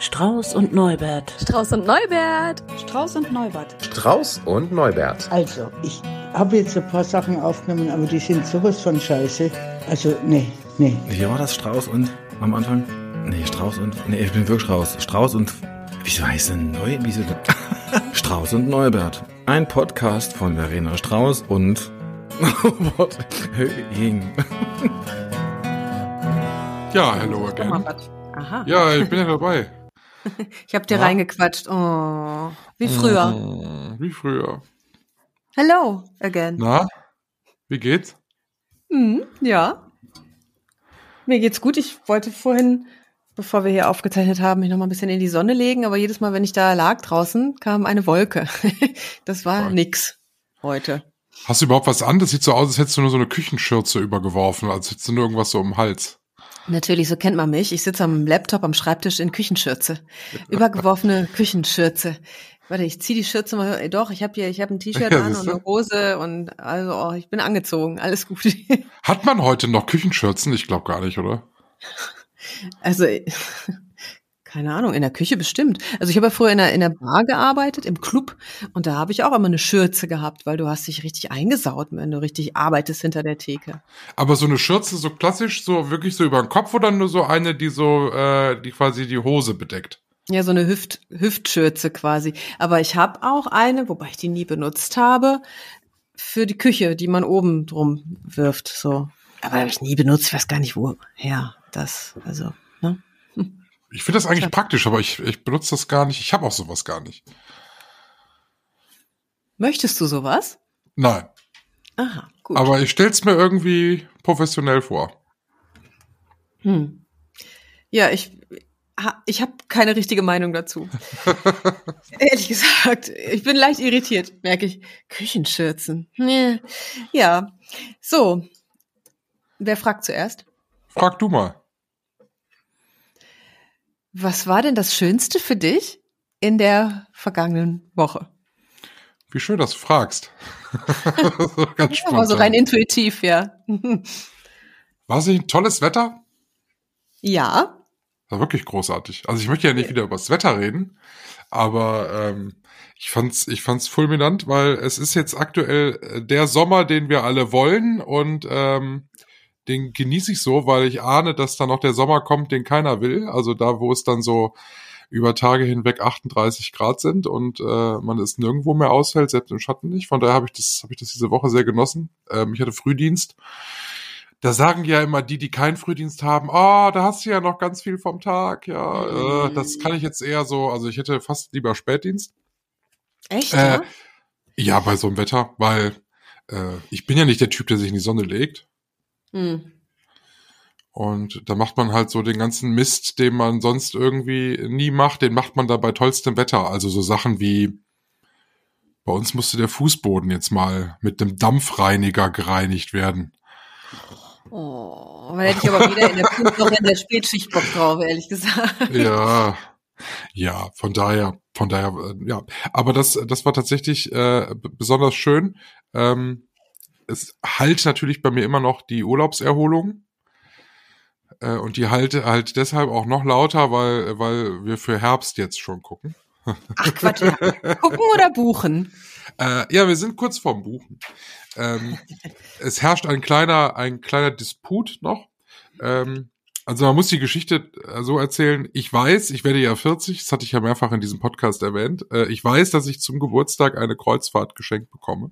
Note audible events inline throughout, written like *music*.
Strauß und Neubert. Strauß und Neubert. Strauß und Neubert. Strauß und Neubert. Also, ich habe jetzt ein paar Sachen aufgenommen, aber die sind sowas von scheiße. Also, nee, nee. Wie war das? Strauß und am Anfang? Nee, Strauß und. Nee, ich bin wirklich Strauß. Strauß und. Wieso heißt denn Neu? Wieso denn? *laughs* Strauß und Neubert. Ein Podcast von Verena Strauß und. *laughs* Robert Höhing. Ja, hello again. Aha. Ja, ich bin ja dabei. *laughs* Ich hab dir Ja. reingequatscht. Oh, wie früher. Mm, Wie früher. Hello again. Na, wie geht's? Hm, ja. Mir geht's gut. Ich wollte vorhin, bevor wir hier aufgezeichnet haben, mich noch mal ein bisschen in die Sonne legen, aber jedes Mal, wenn ich da lag draußen, kam eine Wolke. *laughs* das war Toll. nix heute. Hast du überhaupt was an? Das sieht so aus, als hättest du nur so eine Küchenschürze übergeworfen, als hättest du nur irgendwas so um den Hals. Natürlich, so kennt man mich. Ich sitze am Laptop am Schreibtisch in Küchenschürze. *laughs* Übergeworfene Küchenschürze. Warte, ich ziehe die Schürze mal. äh, Doch, ich habe hier, ich habe ein T-Shirt *laughs* Ja, an und eine Hose und also oh, ich bin angezogen. Alles gut. Hat man heute noch Küchenschürzen? Ich glaube gar nicht, oder? *laughs* Also, keine Ahnung, in der Küche bestimmt. Also ich habe ja früher in der, in der Bar gearbeitet, im Club, und da habe ich auch immer eine Schürze gehabt, weil du hast dich richtig eingesaut, wenn du richtig arbeitest hinter der Theke. Aber so eine Schürze so klassisch, so wirklich so über den Kopf oder nur so eine, die so, äh, die quasi die Hose bedeckt? Ja, so eine Hüft, Hüftschürze quasi. Aber ich habe auch eine, wobei ich die nie benutzt habe, für die Küche, die man oben drum wirft. So. Aber habe ich nie benutzt, ich weiß gar nicht woher das, also? Ich finde das eigentlich Tja. praktisch, aber ich, ich benutze das gar nicht. Ich habe auch sowas gar nicht. Möchtest du sowas? Nein. Aha, gut. Aber ich stell's mir irgendwie professionell vor. Hm. Ja, ich, ich habe keine richtige Meinung dazu. *laughs* Ehrlich gesagt, ich bin leicht irritiert, merke ich. Küchenschürzen. Ja, so. Wer fragt zuerst? Frag du mal. Was war denn das Schönste für dich in der vergangenen Woche? Wie schön, dass du fragst. *laughs* so ganz Ja, aber so rein intuitiv, ja. War es nicht ein tolles Wetter? ja. War wirklich großartig. Also ich möchte ja nicht wieder über das Wetter reden, aber ähm, ich fand's, ich fand's fulminant, weil es ist jetzt aktuell äh, der Sommer, den wir alle wollen und ähm, den genieße ich so, weil ich ahne, dass da noch der Sommer kommt, den keiner will. Also da, wo es dann so über Tage hinweg 38 Grad sind und äh, man es nirgendwo mehr aushält, selbst im Schatten nicht. Von daher habe ich das, habe ich das diese Woche sehr genossen. Ähm, ich hatte Frühdienst. Da sagen ja immer die, die keinen Frühdienst haben, oh, da hast du ja noch ganz viel vom Tag. Ja, äh, das kann ich jetzt eher so, also ich hätte fast lieber Spätdienst. Echt, Äh, ja? Ja, bei so einem Wetter, weil äh, ich bin ja nicht der Typ, der sich in die Sonne legt. Hm. Und da macht man halt so den ganzen Mist, den man sonst irgendwie nie macht, den macht man da bei tollstem Wetter. Also so Sachen wie, bei uns musste der Fußboden jetzt mal mit einem Dampfreiniger gereinigt werden. Oh, da hätte ich aber wieder in der Frühwoche in der Spätschicht Bock drauf, ehrlich gesagt. Ja, ja, von daher, von daher, äh, ja. Aber das, das war tatsächlich äh, besonders schön. Ähm, es halt natürlich bei mir immer noch die Urlaubserholung. Äh, und die halte halt deshalb auch noch lauter, weil, weil wir für Herbst jetzt schon gucken. Ach Quatsch, gucken oder buchen? *laughs* Äh, ja, wir sind kurz vorm Buchen. Ähm, *laughs* es herrscht ein kleiner, ein kleiner Disput noch. Ähm, also man muss die Geschichte äh, so erzählen. Ich weiß, ich werde ja 40, das hatte ich ja mehrfach in diesem Podcast erwähnt. Äh, ich weiß, dass ich zum Geburtstag eine Kreuzfahrt geschenkt bekomme,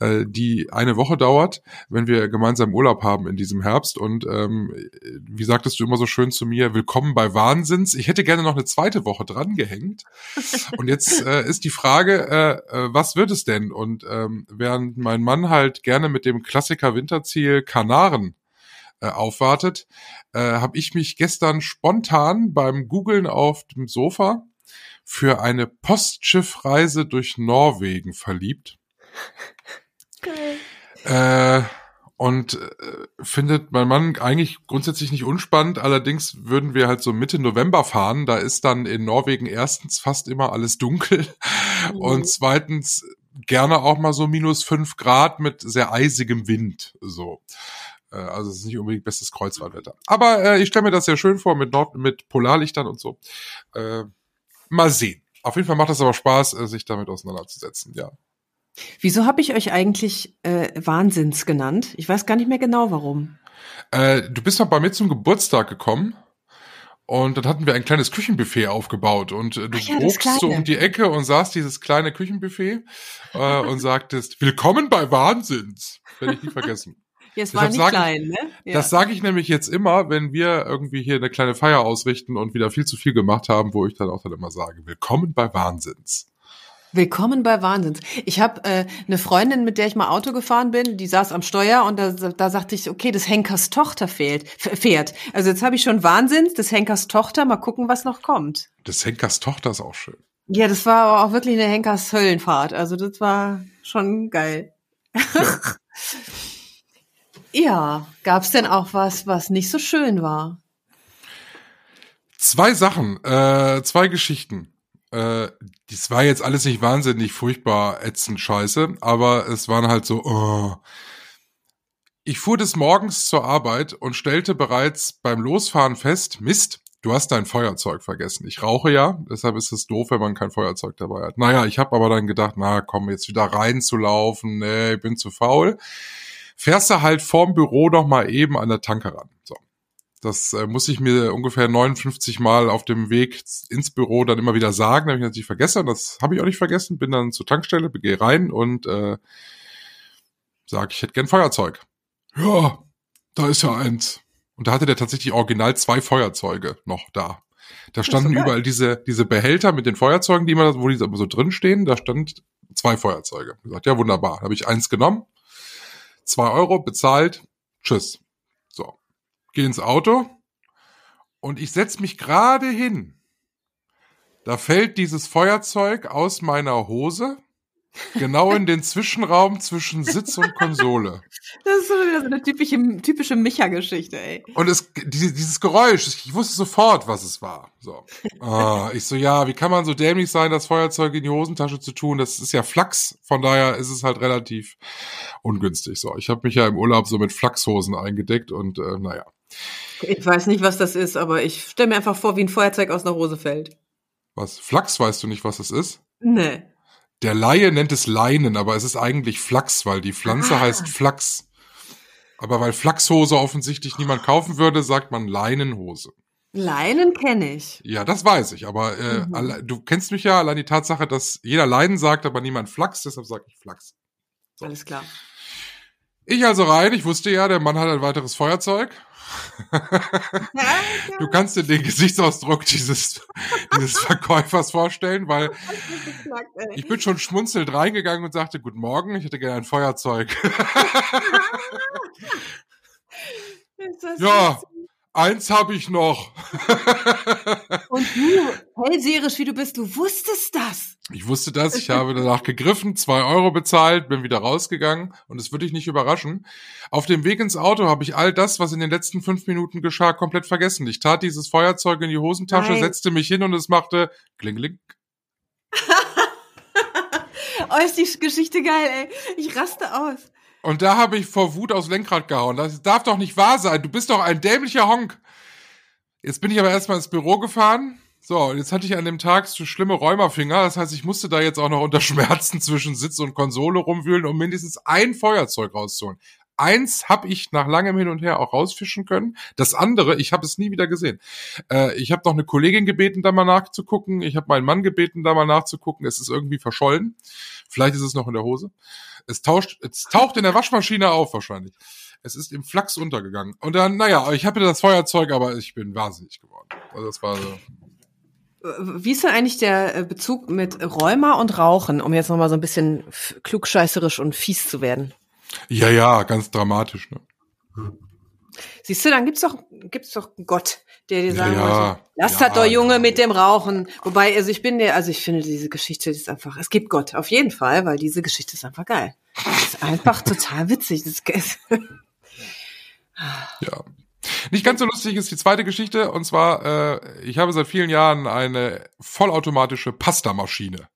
äh, die eine Woche dauert, wenn wir gemeinsam Urlaub haben in diesem Herbst. Und ähm, wie sagtest du immer so schön zu mir, willkommen bei Wahnsinns. Ich hätte gerne noch eine zweite Woche dran gehängt. *laughs* Und jetzt äh, ist die Frage, äh, äh, was wird es denn? Und ähm, während mein Mann halt gerne mit dem Klassiker Winterziel Kanaren äh, aufwartet, äh, habe ich mich gestern spontan beim Googlen auf dem Sofa für eine Postschiffreise durch Norwegen verliebt. *laughs* Äh, und äh, findet mein Mann eigentlich grundsätzlich nicht unspannend. Allerdings würden wir halt so Mitte November fahren. Da ist dann in Norwegen erstens fast immer alles dunkel Mhm. und zweitens gerne auch mal so minus fünf Grad mit sehr eisigem Wind. So. Äh, also es ist nicht unbedingt bestes Kreuzfahrtwetter. Aber äh, ich stelle mir das sehr schön vor mit Nord mit Polarlichtern und so. Äh, mal sehen. Auf jeden Fall macht es aber Spaß, äh, sich damit auseinanderzusetzen, ja. Wieso habe ich euch eigentlich äh, Wahnsinns genannt? Ich weiß gar nicht mehr genau warum. Äh, du bist doch bei mir zum Geburtstag gekommen. Und dann hatten wir ein kleines Küchenbuffet aufgebaut und äh, du ja, bogst so um die Ecke und sahst dieses kleine Küchenbuffet äh, und sagtest, *laughs* willkommen bei Wahnsinns. Werde ich nie vergessen. *laughs* Ja, es war nicht sag ich- klein, ne? Ja. Das sage ich nämlich jetzt immer, wenn wir irgendwie hier eine kleine Feier ausrichten und wieder viel zu viel gemacht haben, wo ich dann auch dann immer sage, willkommen bei Wahnsinns. Willkommen bei Wahnsinns. Ich habe äh, eine Freundin, mit der ich mal Auto gefahren bin, die saß am Steuer und da, da sagte ich, okay, des Henkers Tochter fehlt, fährt. Also jetzt habe ich schon Wahnsinns, des Henkers Tochter, mal gucken, was noch kommt. Des Henkers Tochter ist auch schön. Ja, das war aber auch wirklich eine Henkers Höllenfahrt. Also das war schon geil. ja, *laughs* gab's denn auch was, was nicht so schön war? Zwei Sachen, äh, zwei Geschichten. Äh, das war jetzt alles nicht wahnsinnig furchtbar ätzend scheiße, aber es waren halt so, oh. Ich fuhr des Morgens zur Arbeit und stellte bereits beim Losfahren fest, Mist, du hast dein Feuerzeug vergessen. Ich rauche ja, deshalb ist es doof, wenn man kein Feuerzeug dabei hat. Naja, ich habe aber dann gedacht, na komm, jetzt wieder reinzulaufen, nee, ich bin zu faul. Fährst du halt vorm Büro noch mal eben an der Tanke ran. Das äh, muss ich mir ungefähr 59 Mal auf dem Weg ins Büro dann immer wieder sagen, damit ich natürlich vergesse. Das habe ich auch nicht vergessen. Bin dann zur Tankstelle, gehe rein und äh, sage, ich hätte gern Feuerzeug. Ja, da ist ja eins. Und da hatte der tatsächlich original zwei Feuerzeuge noch da. Da standen überall diese, diese Behälter mit den Feuerzeugen, die immer, wo die immer so drin stehen. Da stand zwei Feuerzeuge. Ich gesagt, ja, wunderbar. Habe ich eins genommen, zwei Euro bezahlt, tschüss. So, geh ins Auto und ich setz mich gerade hin. Da fällt dieses Feuerzeug aus meiner Hose genau in den Zwischenraum zwischen Sitz und Konsole. Das ist so eine typische, typische Micha-Geschichte, ey. Und es, diese, dieses Geräusch, ich wusste sofort, was es war. So. Ah, ich so, ja, wie kann man so dämlich sein, das Feuerzeug in die Hosentasche zu tun? Das ist ja Flachs, von daher ist es halt relativ ungünstig. So, ich habe mich ja im Urlaub so mit Flachshosen eingedeckt und äh, naja. Ich weiß nicht, was das ist, aber ich stelle mir einfach vor, wie ein Feuerzeug aus einer Hose fällt. Was? Flachs, weißt du nicht, was es ist? Nee. Der Laie nennt es Leinen, aber es ist eigentlich Flachs, weil die Pflanze Ah. heißt Flachs. Aber weil Flachshose offensichtlich niemand kaufen würde, sagt man Leinenhose. Leinen kenne ich. Ja, das weiß ich, aber äh, Mhm. alle, du kennst mich ja, allein die Tatsache, dass jeder Leiden sagt, aber niemand Flachs, deshalb sage ich Flachs. So. Alles klar. Ich also rein, ich wusste ja, der Mann hat ein weiteres Feuerzeug. *laughs* Du kannst dir den Gesichtsausdruck dieses, dieses Verkäufers vorstellen, weil *laughs* ich bin schon schmunzelnd reingegangen und sagte, guten Morgen, ich hätte gerne ein Feuerzeug. ja, *laughs* eins habe ich noch. *laughs* Und du, hellseherisch wie du bist, du wusstest das. Ich wusste das, ich *laughs* habe danach gegriffen, zwei Euro bezahlt, bin wieder rausgegangen und es würde dich nicht überraschen. Auf dem Weg ins Auto habe ich all das, was in den letzten fünf Minuten geschah, komplett vergessen. Ich tat dieses Feuerzeug in die Hosentasche, Nein. setzte mich hin und es machte klingeling. *laughs* Oh, ist die Geschichte geil, ey. Ich raste aus. Und da habe ich vor Wut aufs Lenkrad gehauen. Das darf doch nicht wahr sein. Du bist doch ein dämlicher Honk. Jetzt bin ich aber erstmal ins Büro gefahren. So, jetzt hatte ich an dem Tag so schlimme Rheumafinger. Das heißt, ich musste da jetzt auch noch unter *laughs* Schmerzen zwischen Sitz und Konsole rumwühlen, um mindestens ein Feuerzeug rauszuholen. Eins habe ich nach langem Hin und Her auch rausfischen können. Das andere, ich habe es nie wieder gesehen. Äh, ich habe noch eine Kollegin gebeten, da mal nachzugucken. Ich habe meinen Mann gebeten, da mal nachzugucken. Es ist irgendwie verschollen. Vielleicht ist es noch in der Hose. Es, tauscht, es taucht in der Waschmaschine auf wahrscheinlich. Es ist im Flachs untergegangen. Und dann, naja, ich hatte das Feuerzeug, aber ich bin wahnsinnig geworden. Also das war so. Wie ist denn eigentlich der äh, Bezug mit Rheuma und Rauchen, um jetzt nochmal so ein bisschen klugscheißerisch und fies zu werden? Ja, ja, ganz dramatisch. Ne? Siehst du, dann gibt's doch, gibt's doch einen Gott, der dir Ja, sagen ja. wollte, lass Ja, das doch Junge ja. mit dem Rauchen. Wobei, also ich bin der, also ich finde diese Geschichte ist einfach, es gibt Gott, auf jeden Fall, weil diese Geschichte ist einfach geil. Das ist einfach *laughs* total witzig. Das ist, Ja. Nicht ganz so lustig ist die zweite Geschichte. Und zwar, äh, ich habe seit vielen Jahren eine vollautomatische Pastamaschine.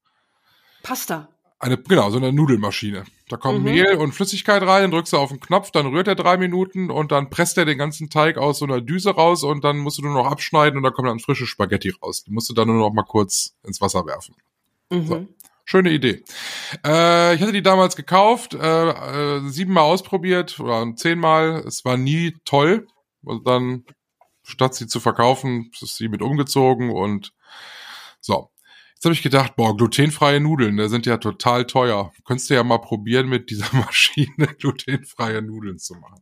Pasta. Eine, genau, so eine Nudelmaschine. Da kommt Mhm. Mehl und Flüssigkeit rein, dann drückst du auf den Knopf, dann rührt er drei Minuten und dann presst er den ganzen Teig aus so einer Düse raus und dann musst du nur noch abschneiden und dann kommen dann frische Spaghetti raus. Die musst du dann nur noch mal kurz ins Wasser werfen. Mhm. So. Schöne Idee. Äh, ich hatte die damals gekauft, äh, äh, siebenmal ausprobiert oder zehnmal. Es war nie toll. Und dann, statt sie zu verkaufen, ist sie mit umgezogen und so. Jetzt habe ich gedacht, boah, glutenfreie Nudeln, die sind ja total teuer. Könntest du ja mal probieren, mit dieser *laughs* Maschine glutenfreie Nudeln zu machen.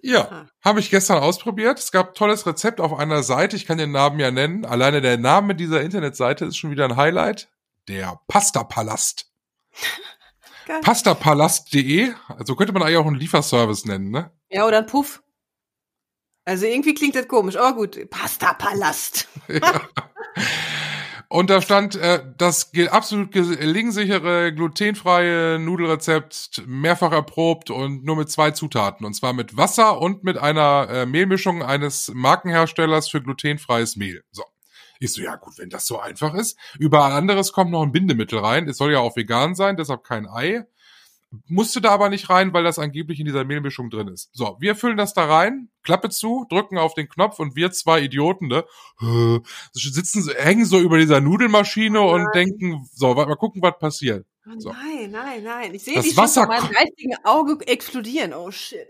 Ja, habe ich gestern ausprobiert. Es gab ein tolles Rezept auf einer Seite. Ich kann den Namen ja nennen. Alleine der Name dieser Internetseite ist schon wieder ein Highlight. Der Pasta-Palast. *laughs* Pastapalast.de. Also könnte man eigentlich auch einen Lieferservice nennen, ne? Ja, oder ein Puff. Also irgendwie klingt das komisch. Aber gut, Pasta-Palast. *laughs* Und da stand äh, das absolut gelingsichere, glutenfreie Nudelrezept, mehrfach erprobt und nur mit zwei Zutaten. Und zwar mit Wasser und mit einer äh, Mehlmischung eines Markenherstellers für glutenfreies Mehl. So. Ich so, ja gut, wenn das so einfach ist. Überall anderes kommt noch ein Bindemittel rein. Es soll ja auch vegan sein, deshalb kein Ei. Musste da aber nicht rein, weil das angeblich in dieser Mehlmischung drin ist. So, wir füllen das da rein, Klappe zu, drücken auf den Knopf und wir zwei Idioten, ne, sitzen, hängen so über dieser Nudelmaschine und denken, so, mal gucken, was passiert. Oh So. Nein, nein, nein. Ich sehe die schon vor meinem geistigen Auge explodieren. Oh shit.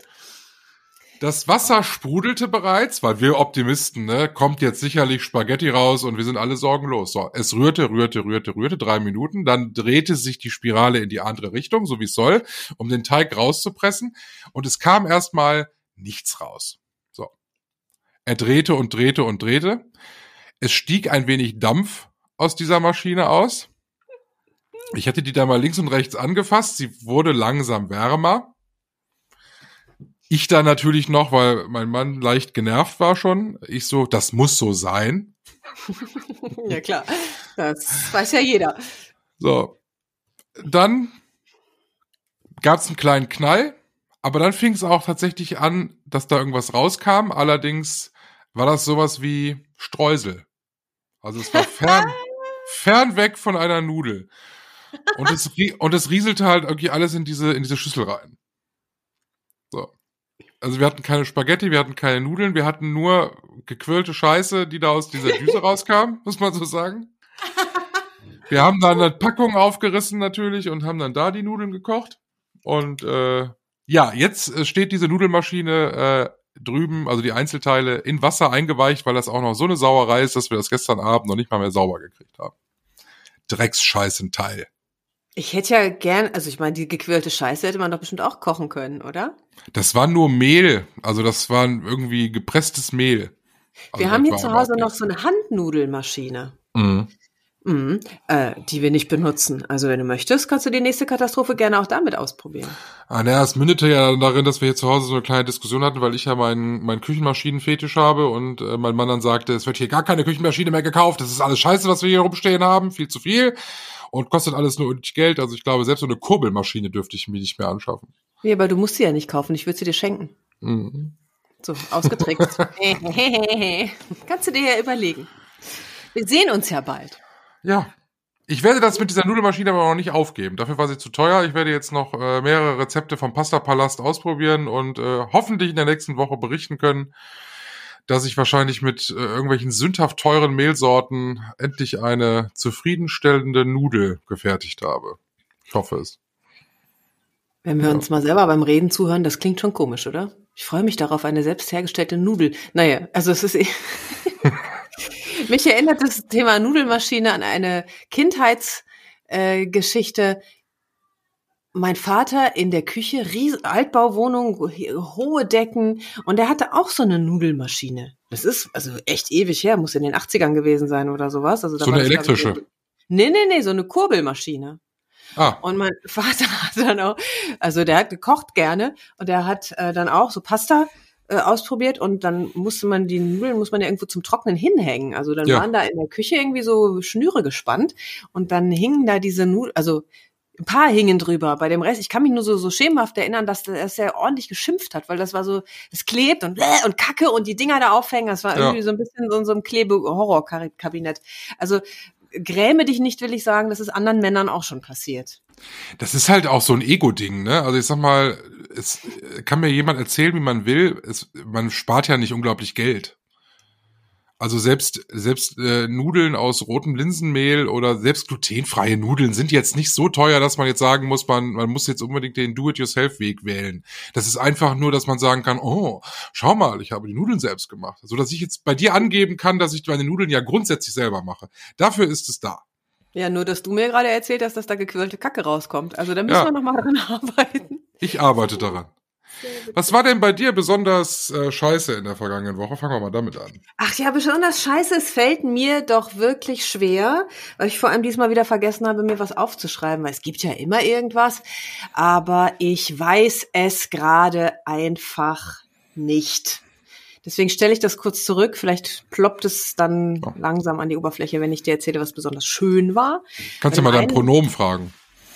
Das Wasser sprudelte bereits, weil wir Optimisten, ne, kommt jetzt sicherlich Spaghetti raus und wir sind alle sorgenlos. So, es rührte, rührte, rührte, rührte, drei Minuten, dann drehte sich die Spirale in die andere Richtung, so wie es soll, um den Teig rauszupressen und es kam erstmal nichts raus. So. Er drehte und drehte und drehte. Es stieg ein wenig Dampf aus dieser Maschine aus. Ich hatte die da mal links und rechts angefasst. Sie wurde langsam wärmer. Ich da natürlich noch, weil mein Mann leicht genervt war schon. Ich so, das muss so sein. *laughs* Ja klar. Das weiß ja jeder. So. Dann gab es einen kleinen Knall, aber dann fing es auch tatsächlich an, dass da irgendwas rauskam. Allerdings war das sowas wie Streusel. Also es war fern, *laughs* fern weg von einer Nudel. Und es, und es rieselte halt irgendwie alles in diese, in diese Schüssel rein. So. Also wir hatten keine Spaghetti, wir hatten keine Nudeln, wir hatten nur gequirlte Scheiße, die da aus dieser Düse *laughs* rauskam, muss man so sagen. Wir haben dann eine Packung aufgerissen natürlich und haben dann da die Nudeln gekocht. Und äh, ja, jetzt äh, steht diese Nudelmaschine äh, drüben, also die Einzelteile, in Wasser eingeweicht, weil das auch noch so eine Sauerei ist, dass wir das gestern Abend noch nicht mal mehr sauber gekriegt haben. Drecksscheißenteil. Ich hätte ja gern, also ich meine, die gequirlte Scheiße hätte man doch bestimmt auch kochen können, oder? Das war nur Mehl, also das war irgendwie gepresstes Mehl. Also wir haben hier zu Hause noch so eine Handnudelmaschine. Mhm. Mhm, äh, die wir nicht benutzen. Also wenn du möchtest, kannst du die nächste Katastrophe gerne auch damit ausprobieren. Ah, naja, es mündete ja darin, dass wir hier zu Hause so eine kleine Diskussion hatten, weil ich ja meinen meinen Küchenmaschinenfetisch habe und äh, mein Mann dann sagte, es wird hier gar keine Küchenmaschine mehr gekauft, das ist alles scheiße, was wir hier rumstehen haben, viel zu viel und kostet alles nur Geld. Also ich glaube, selbst so eine Kurbelmaschine dürfte ich mir nicht mehr anschaffen. Nee, aber du musst sie ja nicht kaufen, ich würde sie dir schenken. Mhm. So, ausgetrickst. *laughs* *laughs* Kannst du dir ja überlegen. Wir sehen uns ja bald. Ja. Ich werde das mit dieser Nudelmaschine aber noch nicht aufgeben. Dafür war sie zu teuer. Ich werde jetzt noch äh, mehrere Rezepte vom Pasta Palast ausprobieren und äh, hoffentlich in der nächsten Woche berichten können, dass ich wahrscheinlich mit äh, irgendwelchen sündhaft teuren Mehlsorten endlich eine zufriedenstellende Nudel gefertigt habe. Ich hoffe es. Wenn wir uns mal selber beim Reden zuhören, das klingt schon komisch, oder? Ich freue mich darauf, eine selbst hergestellte Nudel. Naja, also es ist. eh- *laughs* Mich erinnert das Thema Nudelmaschine an eine Kindheitsgeschichte. Äh. Mein Vater in der Küche, Ries Altbauwohnung, ho- hohe Decken und er hatte auch so eine Nudelmaschine. Das ist also echt ewig her, muss in den 80ern gewesen sein oder sowas. Also da So war eine glaub ich, elektrische? Nee, nee, nee, so eine Kurbelmaschine. Ah, Und mein *laughs* Vater hat dann auch, also der hat gekocht gerne und der hat äh, dann auch so Pasta äh, ausprobiert und dann musste man die Nudeln, muss man ja irgendwo zum Trocknen hinhängen. Also dann Ja. waren da in der Küche irgendwie so Schnüre gespannt und dann hingen da diese Nudeln, also ein paar hingen drüber. Bei dem Rest, ich kann mich nur so, so schemenhaft erinnern, dass er sehr ordentlich geschimpft hat, weil das war so, es klebt und bläh und Kacke und die Dinger da aufhängen. Das war Ja. irgendwie so ein bisschen so in so einem Klebe-Horror-Kabinett. Also gräme dich nicht, will ich sagen, das ist anderen Männern auch schon passiert. Das ist halt auch so ein Ego-Ding, ne? Also ich sag mal, es kann mir jemand erzählen, wie man will. Es, man spart ja nicht unglaublich Geld. Also selbst selbst äh, Nudeln aus rotem Linsenmehl oder selbst glutenfreie Nudeln sind jetzt nicht so teuer, dass man jetzt sagen muss, man man muss jetzt unbedingt den Do-it-yourself-Weg wählen. Das ist einfach nur, dass man sagen kann, oh, schau mal, ich habe die Nudeln selbst gemacht, so dass ich jetzt bei dir angeben kann, dass ich meine Nudeln ja grundsätzlich selber mache. Dafür ist es da. Ja, nur dass du mir gerade erzählt hast, dass da gequirlte Kacke rauskommt. Also da müssen Ja. wir noch mal daran *laughs* arbeiten. Ich arbeite daran. Was war denn bei dir besonders äh, scheiße in der vergangenen Woche? Fangen wir mal damit an. Ach ja, besonders scheiße, es fällt mir doch wirklich schwer, weil ich vor allem diesmal wieder vergessen habe, mir was aufzuschreiben, weil es gibt ja immer irgendwas, aber ich weiß es gerade einfach nicht. Deswegen stelle ich das kurz zurück. Vielleicht ploppt es dann Ja. langsam an die Oberfläche, wenn ich dir erzähle, was besonders schön war. Kannst du mal dein Pronomen fragen?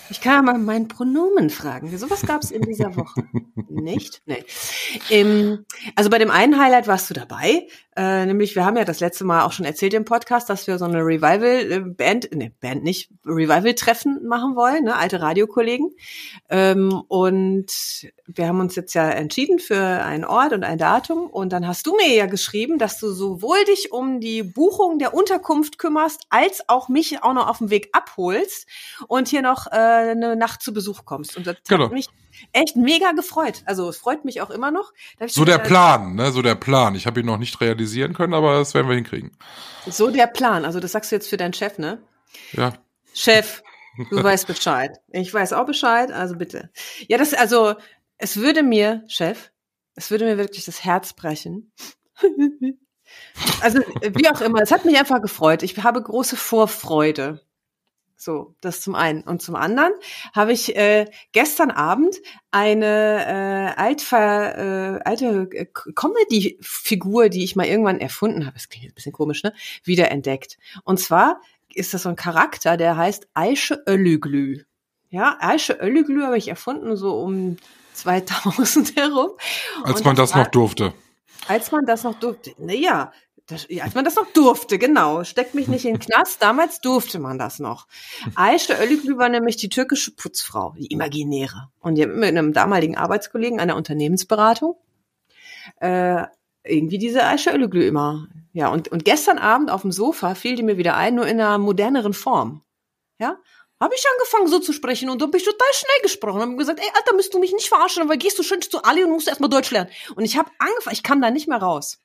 Ich kann ja mal meinen Pronomen fragen. Sowas gab es in dieser Woche *laughs* nicht. Nee. Ähm, also bei dem einen Highlight warst du dabei. Äh, nämlich, wir haben ja das letzte Mal auch schon erzählt im Podcast, dass wir so eine Revival-Band, ne, Band nicht, Revival-Treffen machen wollen, ne, alte Radiokollegen. Ähm, und wir haben uns jetzt ja entschieden für einen Ort und ein Datum. Und dann hast du mir ja geschrieben, dass du sowohl dich um die Buchung der Unterkunft kümmerst, als auch mich auch noch auf dem Weg abholst und hier noch äh, eine Nacht zu Besuch kommst. Und das Genau. hat mich echt mega gefreut. Also es freut mich auch immer noch. So der Plan, ne? So der Plan. Ich habe ihn noch nicht realisieren können, aber das werden wir hinkriegen. So der Plan. Also das sagst du jetzt für deinen Chef, ne? Ja. Chef, du *laughs* weißt Bescheid. Ich weiß auch Bescheid, also bitte. Ja, das, also, es würde mir, Chef, es würde mir wirklich das Herz brechen. *laughs* also, wie auch immer, es hat mich einfach gefreut. Ich habe große Vorfreude. So, das zum einen. Und zum anderen habe ich äh, gestern Abend eine äh, altver, äh, alte äh, Comedy-Figur, die ich mal irgendwann erfunden habe, das klingt ein bisschen komisch, ne, wiederentdeckt. Und zwar ist das so ein Charakter, der heißt Aische Ölüglü. Ja, Aische Ölüglü habe ich erfunden so um 2000 *laughs* herum. Als Und man das war- noch durfte. als man das noch durfte. Naja, das, als man das noch durfte, genau. Steckt mich nicht in den Knast. Damals durfte man das noch. Aische Ölüglü war nämlich die türkische Putzfrau, die imaginäre. Und die mit einem damaligen Arbeitskollegen einer Unternehmensberatung äh, irgendwie diese Aische Ölüglü immer. Ja, und, und gestern Abend auf dem Sofa fiel die mir wieder ein, nur in einer moderneren Form. Ja, habe ich angefangen so zu sprechen und dann bin ich total schnell gesprochen. Habe gesagt, ey, Alter, müsst du mich nicht verarschen, weil gehst du schön zu Ali und musst erstmal Deutsch lernen. Und ich habe angefangen, ich kam da nicht mehr raus.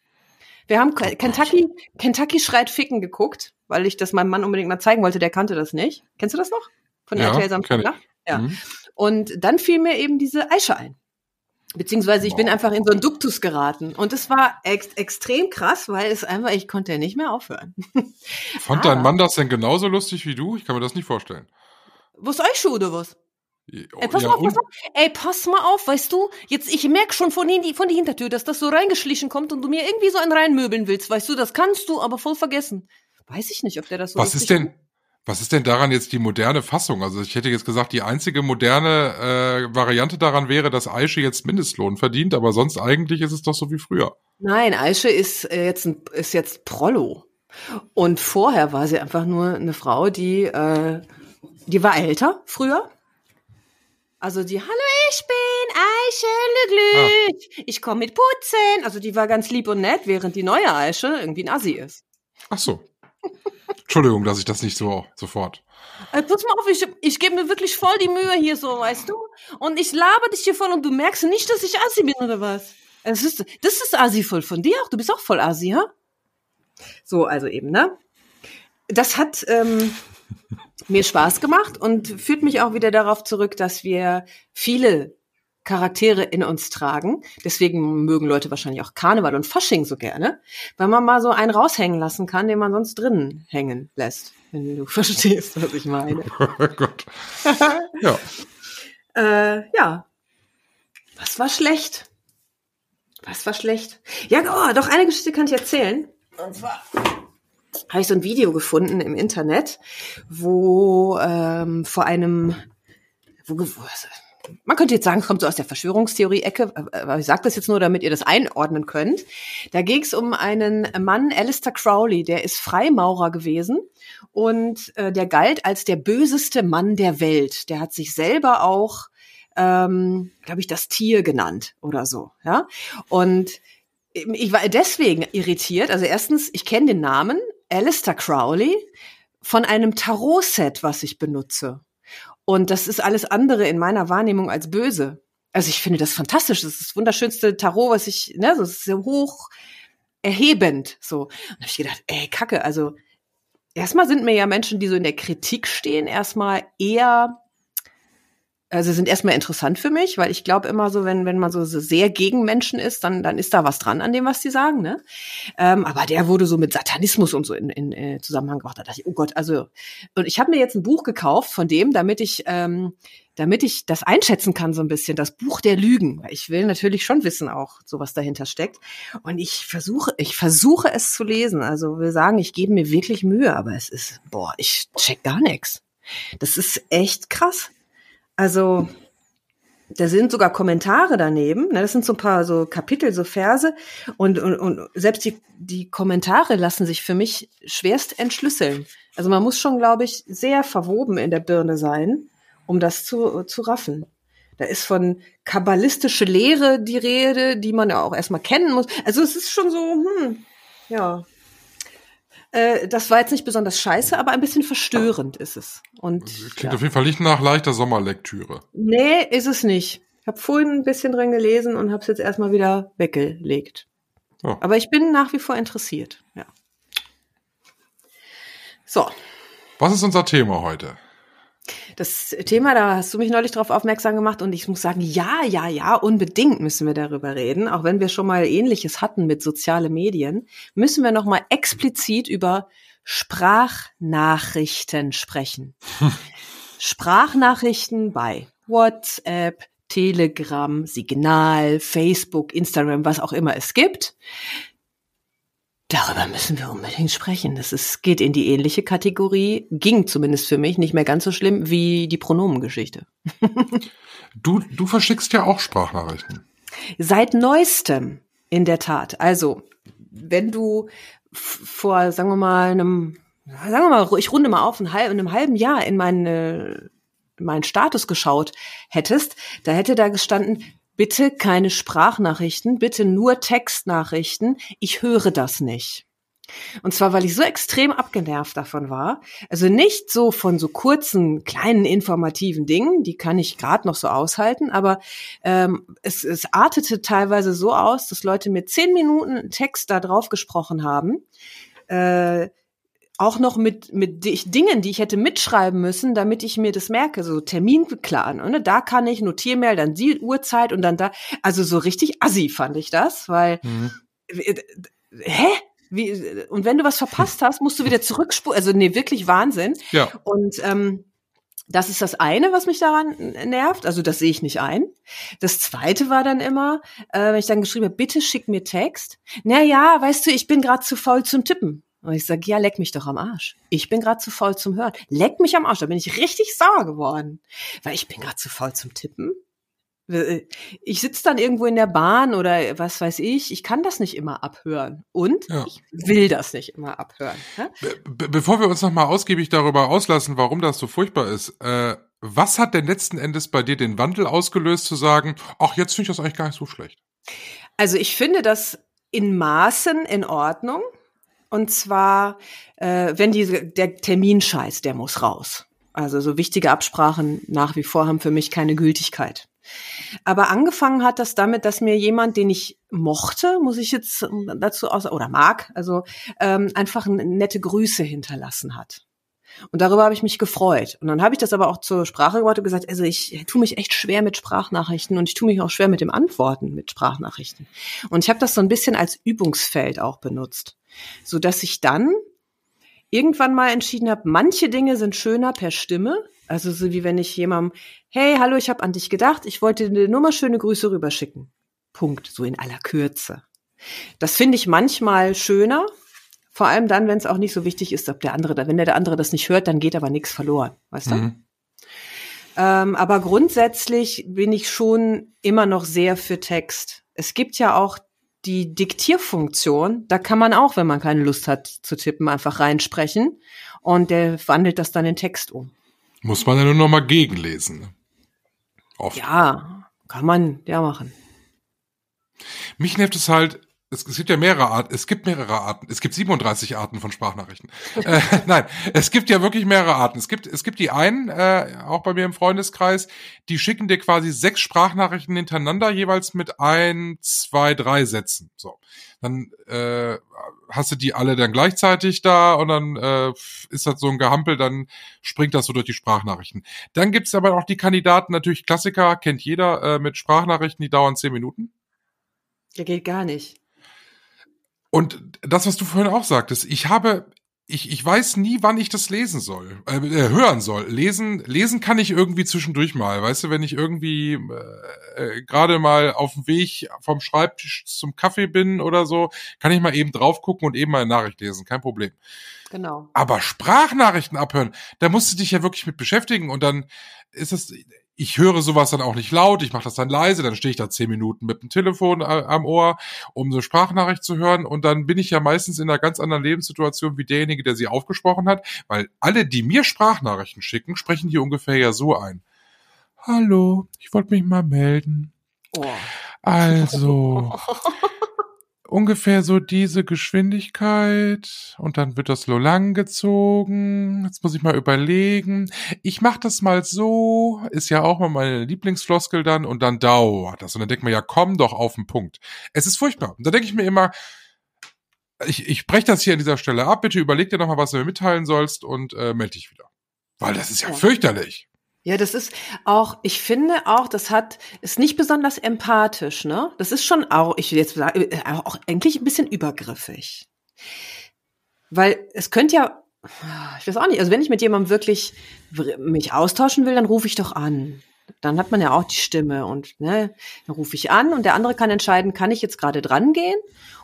Wir haben Kentucky, Kentucky schreit Ficken geguckt, weil ich das meinem Mann unbedingt mal zeigen wollte, der kannte das nicht. Kennst du das noch? Von Ja, RTL Samstag. Nacht? Ja. Mhm. Und dann fiel mir eben diese Aische ein. Beziehungsweise ich bin Boah. einfach in so einen Duktus geraten. Und es war ex extrem krass, weil es einfach, ich konnte ja nicht mehr aufhören. Fand Aber- dein Mann das denn genauso lustig wie du? Ich kann mir das nicht vorstellen. Was Aische oder was? Ey, pass Ja, mal auf, pass mal. Ey, pass mal auf, weißt du, jetzt, ich merk schon von, hin, von der Hintertür, dass das so reingeschlichen kommt und du mir irgendwie so einen reinmöbeln willst, weißt du, das kannst du, aber voll vergessen. Weiß ich nicht, ob der das so Was ist denn, was ist denn daran jetzt die moderne Fassung? Also ich hätte jetzt gesagt, die einzige moderne äh, Variante daran wäre, dass Aische jetzt Mindestlohn verdient, aber sonst eigentlich ist es doch so wie früher. Nein, Aische ist äh, jetzt ein, ist jetzt Prollo. Und vorher war sie einfach nur eine Frau, die, äh, die war älter früher. Also die, hallo, ich bin Aische Lüglü. Ich komme mit Putzen. Also die war ganz lieb und nett, während die neue Aische irgendwie ein Assi ist. Ach so. Entschuldigung, dass ich das nicht so sofort. Äh, pass mal auf, ich, ich gebe mir wirklich voll die Mühe hier so, weißt du? Und ich laber dich hier voll und du merkst nicht, dass ich Assi bin oder was? Das ist, das ist Assi voll von dir auch. Du bist auch voll Assi, ha? So, also eben, ne? Das hat ähm, mir Spaß gemacht und führt mich auch wieder darauf zurück, dass wir viele Charaktere in uns tragen. Deswegen mögen Leute wahrscheinlich auch Karneval und Fasching so gerne, weil man mal so einen raushängen lassen kann, den man sonst drinnen hängen lässt. Wenn du *laughs* verstehst, was ich meine. *laughs* Oh Gott. Ja. *laughs* Äh, ja. Was war schlecht? Was war schlecht? Ja, oh, doch, eine Geschichte kann ich erzählen. Und zwar habe ich so ein Video gefunden im Internet, wo ähm, vor einem, wo, wo, man könnte jetzt sagen, es kommt so aus der Verschwörungstheorie-Ecke, aber ich sage das jetzt nur, damit ihr das einordnen könnt. Da ging es um einen Mann, Alistair Crowley, der ist Freimaurer gewesen und äh, der galt als der böseste Mann der Welt. Der hat sich selber auch, ähm, glaube ich, das Tier genannt oder so. Ja, und ich war deswegen irritiert. Also erstens, ich kenne den Namen Alistair Crowley von einem Tarot-Set, was ich benutze. Und das ist alles andere in meiner Wahrnehmung als böse. Also ich finde das fantastisch. Das ist das wunderschönste Tarot, was ich, ne, so ist sehr hoch erhebend. So. Und habe ich gedacht, ey, Kacke, also erstmal sind mir ja Menschen, die so in der Kritik stehen, erstmal eher also sind erstmal interessant für mich, weil ich glaube immer so, wenn, wenn man so sehr gegen Menschen ist, dann, dann ist da was dran an dem, was die sagen. Ne? Ähm, aber der wurde so mit Satanismus und so in, in äh, Zusammenhang gebracht. Da dachte ich, oh Gott, also und ich habe mir jetzt ein Buch gekauft von dem, damit ich, ähm, damit ich das einschätzen kann so ein bisschen, das Buch der Lügen. Weil ich will natürlich schon wissen auch, so was dahinter steckt. Und ich versuche, ich versuche es zu lesen. Also will sagen, ich gebe mir wirklich Mühe, aber es ist, boah, ich check gar nichts. Das ist echt krass. Also, da sind sogar Kommentare daneben. Ne? Das sind so ein paar so Kapitel, so Verse. Und, und, und selbst die, die Kommentare lassen sich für mich schwerst entschlüsseln. Also man muss schon, glaube ich, sehr verwoben in der Birne sein, um das zu, zu raffen. Da ist von kabbalistische Lehre die Rede, die man ja auch erstmal kennen muss. Also es ist schon so, hm, ja, äh, das war jetzt nicht besonders scheiße, aber ein bisschen verstörend ist es. Und Klingt ja. auf jeden Fall nicht nach leichter Sommerlektüre. Nee, ist es nicht. Ich habe vorhin ein bisschen drin gelesen und habe es jetzt erstmal wieder weggelegt. Oh. Aber ich bin nach wie vor interessiert. Ja. So. Was ist unser Thema heute? Das Thema, da hast du mich neulich darauf aufmerksam gemacht und ich muss sagen, ja, ja, ja, unbedingt müssen wir darüber reden. Auch wenn wir schon mal Ähnliches hatten mit soziale Medien, müssen wir noch mal explizit über Sprachnachrichten sprechen. *laughs* Sprachnachrichten bei WhatsApp, Telegram, Signal, Facebook, Instagram, was auch immer es gibt. Darüber müssen wir unbedingt sprechen. Das ist, geht in die ähnliche Kategorie, ging zumindest für mich nicht mehr ganz so schlimm wie die Pronomengeschichte. *laughs* du, du verschickst ja auch Sprachnachrichten. Seit neuestem, in der Tat. Also, wenn du vor, sagen wir mal, einem, sagen wir mal, ich runde mal auf, in einem halben Jahr in meinen, meinen Status geschaut hättest, da hätte da gestanden, bitte keine Sprachnachrichten, bitte nur Textnachrichten. Ich höre das nicht. Und zwar, weil ich so extrem abgenervt davon war. Also nicht so von so kurzen, kleinen, informativen Dingen, die kann ich gerade noch so aushalten, aber ähm, es, es artete teilweise so aus, dass Leute mir zehn Minuten Text da drauf gesprochen haben. Äh, auch noch mit, mit Dingen, die ich hätte mitschreiben müssen, damit ich mir das merke, so Terminplan. Ne? Da kann ich Notiermail, dann die Uhrzeit und dann da. Also so richtig assi fand ich das, weil mhm. Hä? Wie, und wenn du was verpasst hast, musst du wieder zurückspulen. Also nee, wirklich Wahnsinn. Ja. Und ähm, das ist das eine, was mich daran nervt. Also das sehe ich nicht ein. Das zweite war dann immer, äh, wenn ich dann geschrieben habe, bitte schick mir Text. Na ja, weißt du, ich bin gerade zu faul zum Tippen. Und ich sage, ja, leck mich doch am Arsch. Ich bin gerade zu faul zum Hören. Leck mich am Arsch. Da bin ich richtig sauer geworden. Weil ich bin gerade zu faul zum Tippen. Äh, ich sitze dann irgendwo in der Bahn oder was weiß ich. Ich kann das nicht immer abhören. Und ja. ich will das nicht immer abhören. Be bevor wir uns nochmal ausgiebig darüber auslassen, warum das so furchtbar ist, äh, was hat denn letzten Endes bei dir den Wandel ausgelöst, zu sagen, ach, jetzt finde ich das eigentlich gar nicht so schlecht? Also ich finde das in Maßen in Ordnung. Und zwar, äh, wenn diese, der Terminscheiß, der muss raus. Also so wichtige Absprachen nach wie vor haben für mich keine Gültigkeit. Aber angefangen hat das damit, dass mir jemand, den ich mochte, muss ich jetzt dazu aus oder mag, also ähm, einfach nette Grüße hinterlassen hat. Und darüber habe ich mich gefreut. Und dann habe ich das aber auch zur Sprache gebracht und gesagt, also ich tue mich echt schwer mit Sprachnachrichten und ich tue mich auch schwer mit dem Antworten mit Sprachnachrichten. Und ich habe das so ein bisschen als Übungsfeld auch benutzt so dass ich dann irgendwann mal entschieden habe, manche Dinge sind schöner per Stimme. Also so wie wenn ich jemandem, hey, hallo, ich habe an dich gedacht, ich wollte dir nur mal schöne Grüße rüberschicken. Punkt, so in aller Kürze. Das finde ich manchmal schöner, vor allem dann, wenn es auch nicht so wichtig ist, ob der andere, wenn der, der andere das nicht hört, dann geht aber nichts verloren, weißt du? Mhm. Ähm, aber grundsätzlich bin ich schon immer noch sehr für Text. Es gibt ja auch die Diktierfunktion. Da kann man auch, wenn man keine Lust hat zu tippen, einfach reinsprechen und der wandelt das dann in Text um. Muss man ja nur noch mal gegenlesen. Oft. Ja, kann man ja machen. Mich nervt es halt, es, gibt ja mehrere Arten, es gibt mehrere Arten, es gibt 37 Arten von Sprachnachrichten. *laughs* äh, nein, es gibt ja wirklich mehrere Arten. Es gibt, es gibt die einen, äh, auch bei mir im Freundeskreis, die schicken dir quasi sechs Sprachnachrichten hintereinander, jeweils mit ein, zwei, drei Sätzen. So. Dann äh, hast du die alle dann gleichzeitig da und dann äh, ist das so ein Gehampel, dann springt das so durch die Sprachnachrichten. Dann gibt's aber auch die Kandidaten, natürlich Klassiker, kennt jeder, äh, mit Sprachnachrichten, die dauern zehn Minuten. Der geht gar nicht. Und das, was du vorhin auch sagtest, ich habe, ich, ich weiß nie, wann ich das lesen soll, äh, äh, hören soll. Lesen, lesen kann ich irgendwie zwischendurch mal. Weißt du, wenn ich irgendwie äh, äh, gerade mal auf dem Weg vom Schreibtisch zum Kaffee bin oder so, kann ich mal eben drauf gucken und eben mal eine Nachricht lesen. Kein Problem. Genau. Aber Sprachnachrichten abhören, da musst du dich ja wirklich mit beschäftigen und dann ist es, ich höre sowas dann auch nicht laut, ich mache das dann leise, dann stehe ich da zehn Minuten mit dem Telefon äh, am Ohr, um so Sprachnachricht zu hören und dann bin ich ja meistens in einer ganz anderen Lebenssituation wie derjenige, der sie aufgesprochen hat, weil alle, die mir Sprachnachrichten schicken, sprechen die ungefähr ja so ein. Hallo, ich wollte mich mal melden. Oh. Also, *laughs* ungefähr so diese Geschwindigkeit und dann wird das so lang gezogen. Jetzt muss ich mal überlegen. Ich mach das mal so, ist ja auch mal meine Lieblingsfloskel dann und dann dauert das. Und dann denkt man ja, komm doch auf den Punkt. Es ist furchtbar. Und da denke ich mir immer, ich, ich breche das hier an dieser Stelle ab. Bitte überleg dir nochmal, was du mir mitteilen sollst und äh, melde dich wieder. Weil das ist ja, Ja. Ja, das ist auch, ich finde auch, das hat, ist nicht besonders empathisch, ne? Das ist schon auch, ich will jetzt sagen, äh, auch eigentlich ein bisschen übergriffig. Weil es könnte ja, ich weiß auch nicht, also wenn ich mit jemandem wirklich mich austauschen will, dann rufe ich doch an. Dann hat man ja auch die Stimme und ne, dann rufe ich an und der andere kann entscheiden, kann ich jetzt gerade dran gehen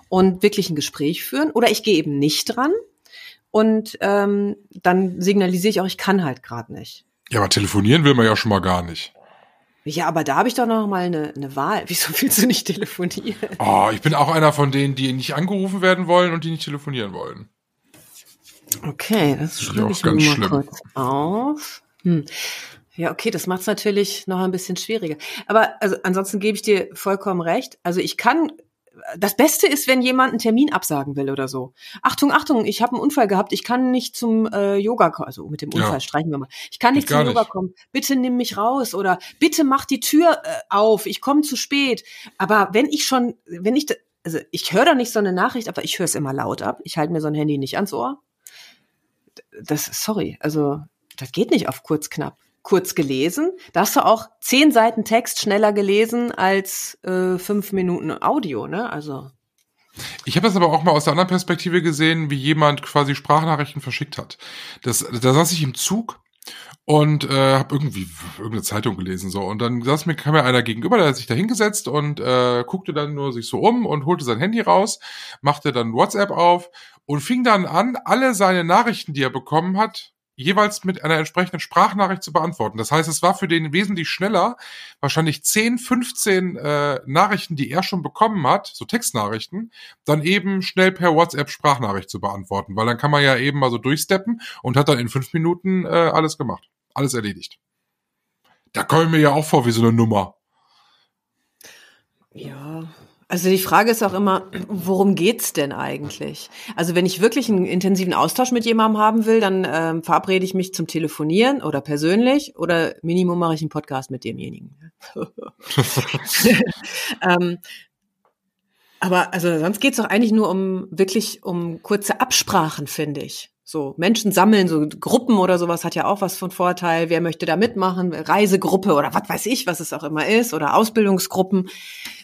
und wirklich ein Gespräch führen oder ich gehe eben nicht dran und ähm, dann signalisiere ich auch, ich kann halt gerade nicht. Ja, aber telefonieren will man ja schon mal gar nicht. Ja, aber da habe ich doch noch mal eine, eine Wahl. *laughs* Wieso willst du nicht telefonieren? Oh, ich bin auch einer von denen, die nicht angerufen werden wollen und die nicht telefonieren wollen. Okay, das schreibe ich mir ganz mal schlimm. kurz auf. Hm. Ja, okay, das macht es natürlich noch ein bisschen schwieriger. Aber also ansonsten gebe ich dir vollkommen recht. Also ich kann. Das Beste ist, wenn jemand einen Termin absagen will oder so. Achtung, Achtung, ich habe einen Unfall gehabt. Ich kann nicht zum äh, Yoga kommen. Also mit dem Ja. Unfall streichen wir mal. Ich kann nicht gar zum Yoga nicht. kommen. Bitte nimm mich raus oder bitte mach die Tür äh, auf. Ich komme zu spät. Aber wenn ich schon, wenn ich, also ich höre da nicht so eine Nachricht, aber ich höre es immer laut ab. Ich halte mir so ein Handy nicht ans Ohr das, sorry, also das geht nicht auf kurz knapp. Kurz gelesen, da hast du auch zehn Seiten Text schneller gelesen als äh, fünf Minuten Audio, ne? Also Ich habe das aber auch mal aus der anderen Perspektive gesehen, wie jemand quasi Sprachnachrichten verschickt hat. Das, da saß ich im Zug und äh, habe irgendwie irgendeine Zeitung gelesen so und dann saß mir kam mir einer gegenüber, der hat sich da hingesetzt und äh, guckte dann nur sich so um und holte sein Handy raus, machte dann WhatsApp auf und fing dann an, alle seine Nachrichten, die er bekommen hat, jeweils mit einer entsprechenden Sprachnachricht zu beantworten. Das heißt, es war für den wesentlich schneller, wahrscheinlich 10, 15 äh, Nachrichten, die er schon bekommen hat, so Textnachrichten, dann eben schnell per WhatsApp Sprachnachricht zu beantworten, weil dann kann man ja eben mal so durchsteppen und hat dann in fünf Minuten äh, alles gemacht, alles erledigt. Da komme ich mir ja auch vor wie so eine Nummer. ja. Also die Frage ist auch immer, worum geht's denn eigentlich? Also wenn ich wirklich einen intensiven Austausch mit jemandem haben will, dann ähm, verabrede ich mich zum Telefonieren oder persönlich oder Minimum mache ich einen Podcast mit demjenigen. *laughs* ähm, aber also sonst geht's doch eigentlich nur um wirklich um kurze Absprachen, finde ich. So Menschen sammeln, so Gruppen oder sowas hat ja auch was von Vorteil. Wer möchte da mitmachen? Reisegruppe oder was weiß ich, was es auch immer ist oder Ausbildungsgruppen.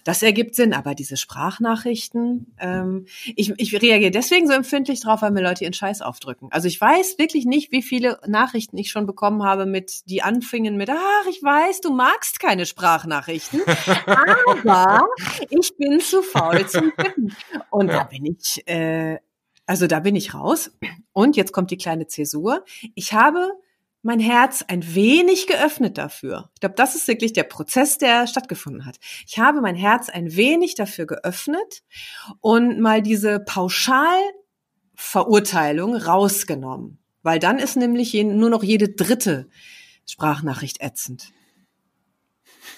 Das ergibt Sinn. Aber diese Sprachnachrichten, ähm, ich, ich reagiere deswegen so empfindlich drauf, weil mir Leute ihren Scheiß aufdrücken. Also ich weiß wirklich nicht, wie viele Nachrichten ich schon bekommen habe, mit die anfingen mit, ach, ich weiß, du magst keine Sprachnachrichten, *laughs* aber ich bin zu faul zum Tippen. Und da bin ich, äh, also da bin ich raus. Und jetzt kommt die kleine Zäsur. Ich habe mein Herz ein wenig geöffnet dafür. Ich glaube, das ist wirklich der Prozess, der stattgefunden hat. Ich habe mein Herz ein wenig dafür geöffnet und mal diese Pauschalverurteilung rausgenommen. Weil dann ist nämlich nur noch jede dritte Sprachnachricht ätzend.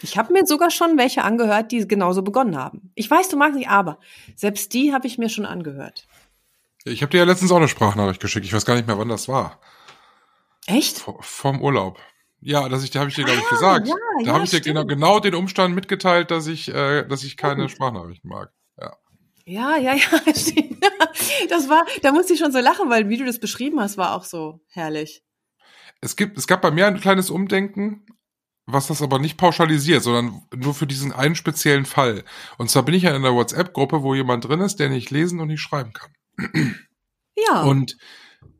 Ich habe mir sogar schon welche angehört, die genauso begonnen haben. Ich weiß, du magst nicht, aber selbst die habe ich mir schon angehört. Ich habe dir ja letztens auch eine Sprachnachricht geschickt. Ich weiß gar nicht mehr, wann das war. Echt? V vom Urlaub. Ja, dass ich, da habe ich dir, glaube ich, gesagt. ja, da ja, habe ich dir genau, genau den Umstand mitgeteilt, dass ich, äh, dass ich keine Sprachnachrichten mag. Ja. Ja, ja, ja. *laughs* stimmt. Das war, da musste ich schon so lachen, weil wie du das beschrieben hast, war auch so herrlich. Es gibt, es gab bei mir ein kleines Umdenken, was das aber nicht pauschalisiert, sondern nur für diesen einen speziellen Fall. Und zwar bin ich ja in einer WhatsApp-Gruppe, wo jemand drin ist, der nicht lesen und nicht schreiben kann. Ja. Und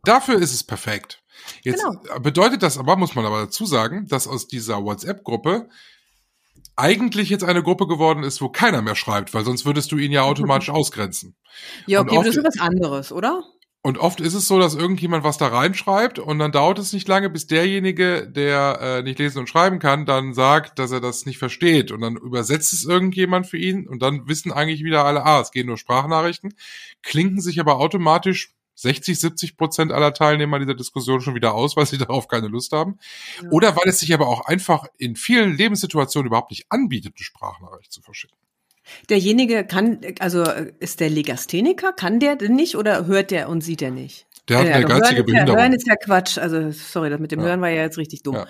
dafür ist es perfekt. Jetzt Genau. bedeutet das aber, muss man aber dazu sagen, dass aus dieser WhatsApp-Gruppe eigentlich jetzt eine Gruppe geworden ist, wo keiner mehr schreibt, weil sonst würdest du ihn ja automatisch *laughs* ausgrenzen. ja, okay, aber das ist was anderes, oder? Und oft ist es so, dass irgendjemand was da reinschreibt und dann dauert es nicht lange, bis derjenige, der äh, nicht lesen und schreiben kann, dann sagt, dass er das nicht versteht und dann übersetzt es irgendjemand für ihn und dann wissen eigentlich wieder alle, ah, es gehen nur Sprachnachrichten, klinken sich aber automatisch 60, 70 Prozent aller Teilnehmer dieser Diskussion schon wieder aus, *laughs* weil sie darauf keine Lust haben. Ja. Oder weil es sich aber auch einfach in vielen Lebenssituationen überhaupt nicht anbietet, eine Sprachnachricht zu verschicken. Derjenige kann, also äh, ist der Legastheniker, kann der denn nicht oder hört der und sieht er nicht? Der hat Ja, eine geistige Behinderung. Hören ist ja Quatsch. Also sorry, das mit dem Ja. Hören war ja jetzt richtig dumm. Ja.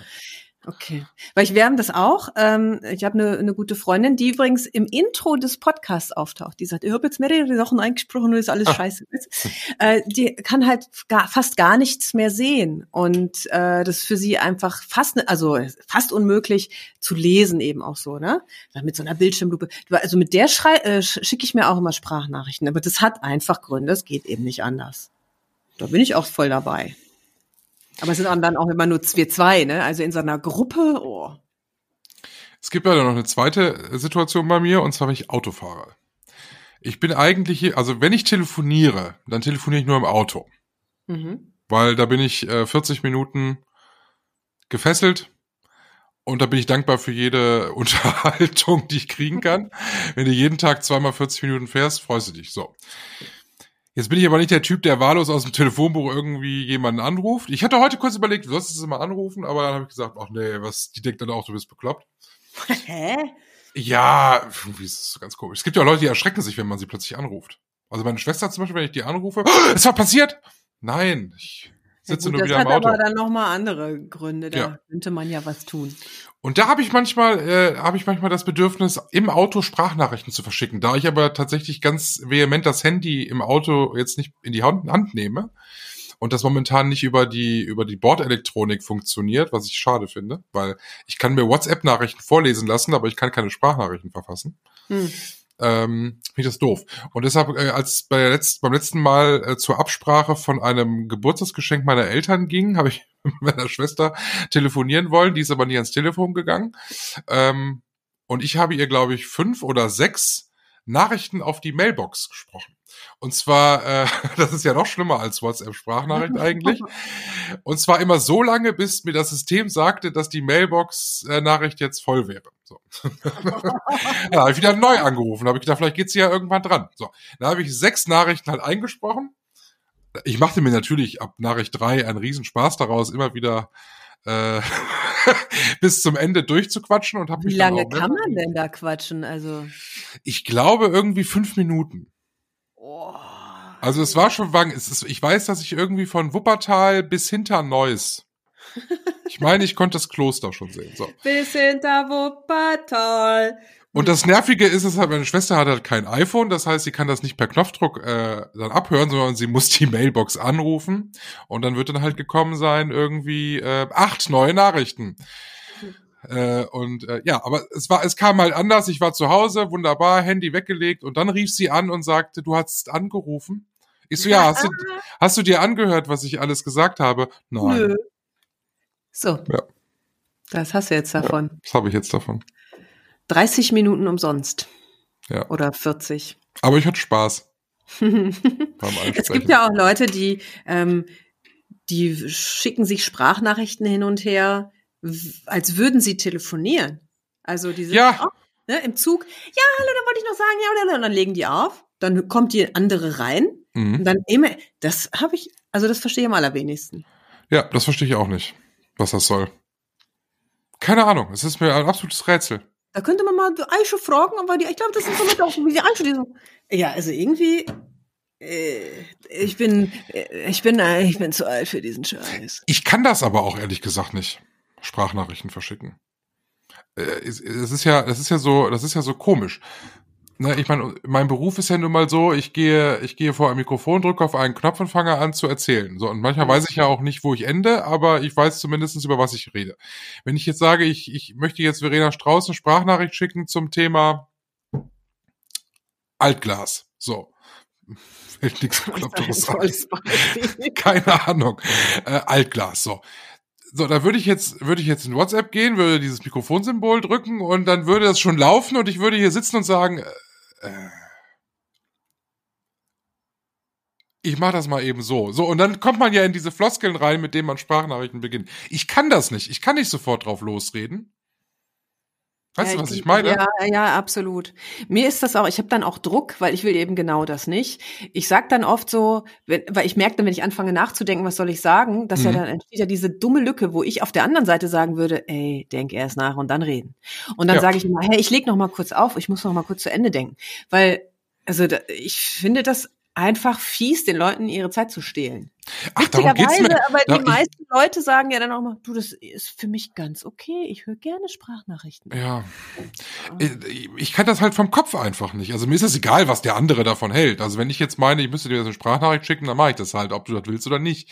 Okay. Weil ich, wir haben das auch. Ähm, ich habe eine, eine gute Freundin, die übrigens im Intro des Podcasts auftaucht. Die sagt, ich habe jetzt mehrere Sachen eingesprochen und ist alles Ah. scheiße. Äh, die kann halt gar, fast gar nichts mehr sehen. Und äh, das ist für sie einfach fast, ne- also fast unmöglich zu lesen eben auch so, ne? Mit so einer Bildschirmlupe. Also mit der schrei äh, sch- schicke ich mir auch immer Sprachnachrichten. Aber das hat einfach Gründe. Es geht eben nicht anders. Da bin ich auch voll dabei. Aber es sind dann auch immer nur wir zwei, ne? Also in so einer Gruppe, oh. Es gibt ja noch eine zweite Situation bei mir, und zwar, wenn ich Auto fahre. Ich bin eigentlich hier, also wenn ich telefoniere, dann telefoniere ich nur im Auto. Mhm. Weil da bin ich äh, 40 Minuten gefesselt und da bin ich dankbar für jede *laughs* Unterhaltung, die ich kriegen kann. Wenn du jeden Tag zweimal 40 Minuten fährst, freust du dich. So. Jetzt bin ich aber nicht der Typ, der wahllos aus dem Telefonbuch irgendwie jemanden anruft. Ich hatte heute kurz überlegt, du sollst es immer anrufen, aber dann habe ich gesagt, ach nee, was, die denkt dann auch, du bist bekloppt. *laughs* Hä? Ja, irgendwie ist das so ganz komisch. Es gibt ja Leute, die erschrecken sich, wenn man sie plötzlich anruft. Also meine Schwester zum Beispiel, wenn ich die anrufe, "Oh, *gasps* es war passiert! Nein, ich sitze Ja, gut, nur das wieder hat im Auto. aber dann nochmal andere Gründe. Da Ja. könnte man ja was tun. Und da habe ich manchmal, äh, habe ich manchmal das Bedürfnis, im Auto Sprachnachrichten zu verschicken. Da ich aber tatsächlich ganz vehement das Handy im Auto jetzt nicht in die Hand, Hand nehme und das momentan nicht über die über die Bordelektronik funktioniert, was ich schade finde, weil ich kann mir WhatsApp-Nachrichten vorlesen lassen, aber ich kann keine Sprachnachrichten verfassen. Hm. Ähm, finde ich das doof. Und deshalb, äh, als bei der letzt, beim letzten Mal äh, zur Absprache von einem Geburtstagsgeschenk meiner Eltern ging, *laughs* habe ich mit meiner Schwester telefonieren wollen, die ist aber nie ans Telefon gegangen. Ähm, und ich habe ihr, glaube ich, fünf oder sechs Nachrichten auf die Mailbox gesprochen. Und zwar, äh, *laughs* das ist ja noch schlimmer als WhatsApp-Sprachnachricht eigentlich. Und zwar immer so lange, bis mir das System sagte, dass die Mailbox-Nachricht jetzt voll wäre. So. *laughs* ja, habe ich wieder neu angerufen. Habe ich gedacht, vielleicht geht sie ja irgendwann dran. So, da habe ich sechs Nachrichten halt eingesprochen. Ich machte mir natürlich ab Nachricht drei einen Riesenspaß daraus, immer wieder äh, *laughs* bis zum Ende durchzuquatschen und habe Wie mich dann lange kann man denn da quatschen? Also. Ich glaube irgendwie fünf Minuten. Oh. Also es war schon lang. Es ist, ich weiß, dass ich irgendwie von Wuppertal bis hinter Neuss. Ich meine, ich konnte das Kloster schon sehen. So. Bis hinter Wuppertal. Und das Nervige ist, es halt, meine Schwester hat halt kein iPhone, das heißt, sie kann das nicht per Knopfdruck äh, dann abhören, sondern sie muss die Mailbox anrufen und dann wird dann halt gekommen sein irgendwie äh, acht neue Nachrichten. Äh, und äh, ja, aber es war, es kam halt anders. Ich war zu Hause, wunderbar, Handy weggelegt und dann rief sie an und sagte, du hast angerufen. Ich so, ja, hast du, hast du dir angehört, was ich alles gesagt habe? Nein. Nö. So. Ja. Das hast du jetzt davon. Was habe ich jetzt davon? 30 Minuten umsonst. Ja. Oder 40. Aber ich hatte Spaß *laughs* Es gibt ja auch Leute, die, ähm, die schicken sich Sprachnachrichten hin und her, als würden sie telefonieren. Also diese Ja. oh, ne, im Zug, ja, hallo, dann wollte ich noch sagen, ja, oder, und dann legen die auf, dann kommt die andere rein Mhm. und dann immer, das habe ich, also das verstehe ich am allerwenigsten. Ja, das verstehe ich auch nicht, was das soll. Keine Ahnung, es ist mir ein absolutes Rätsel. Da könnte man mal Aisha fragen, aber die, ich glaube, das ist somit auch, wie die Aisha diesen, ja, also irgendwie, äh, ich bin, äh, ich bin, äh, ich bin zu alt für diesen Scheiß. Ich kann das aber auch ehrlich gesagt nicht. Sprachnachrichten verschicken. Äh, es, es ist ja, das ist ja so, das ist ja so komisch. Ne, ich meine, mein Beruf ist ja nun mal so, ich gehe, ich gehe vor ein Mikrofon, drücke auf einen Knopf und fange an zu erzählen. So, und manchmal weiß ich ja auch nicht, wo ich ende, aber ich weiß zumindest über was ich rede. Wenn ich jetzt sage, ich, ich möchte jetzt Verena Strauß eine Sprachnachricht schicken zum Thema Altglas. So. Fällt nichts Bekloppteres ein. *laughs* Keine Ahnung. Äh, Altglas, so. So, da würde ich jetzt, würde ich jetzt in WhatsApp gehen, würde dieses Mikrofonsymbol drücken und dann würde das schon laufen und ich würde hier sitzen und sagen, äh, äh, ich mache das mal eben so. So, und dann kommt man ja in diese Floskeln rein, mit denen man Sprachnachrichten beginnt. Ich kann das nicht. Ich kann nicht sofort drauf losreden. Weißt Ja, du, was ich meine? Ja, ja, absolut. Mir ist das auch, ich habe dann auch Druck, weil ich will eben genau das nicht. Ich sag dann oft so, wenn, weil ich merke dann, wenn ich anfange nachzudenken, was soll ich sagen, dass ja Mhm. dann entsteht ja diese dumme Lücke, wo ich auf der anderen Seite sagen würde, ey, denk erst nach und dann reden. Und dann Ja. sage ich immer, hey, ich leg noch mal kurz auf, ich muss noch mal kurz zu Ende denken, weil also da, ich finde das einfach fies, den Leuten ihre Zeit zu stehlen. Ach, darum geht's mir. aber die meisten Leute sagen ja dann auch mal, du, das ist für mich ganz okay, ich höre gerne Sprachnachrichten. Ja. Ich, ich kann das halt vom Kopf einfach nicht. Also mir ist es egal, was der andere davon hält. Also wenn ich jetzt meine, ich müsste dir jetzt eine Sprachnachricht schicken, dann mache ich das halt, ob du das willst oder nicht.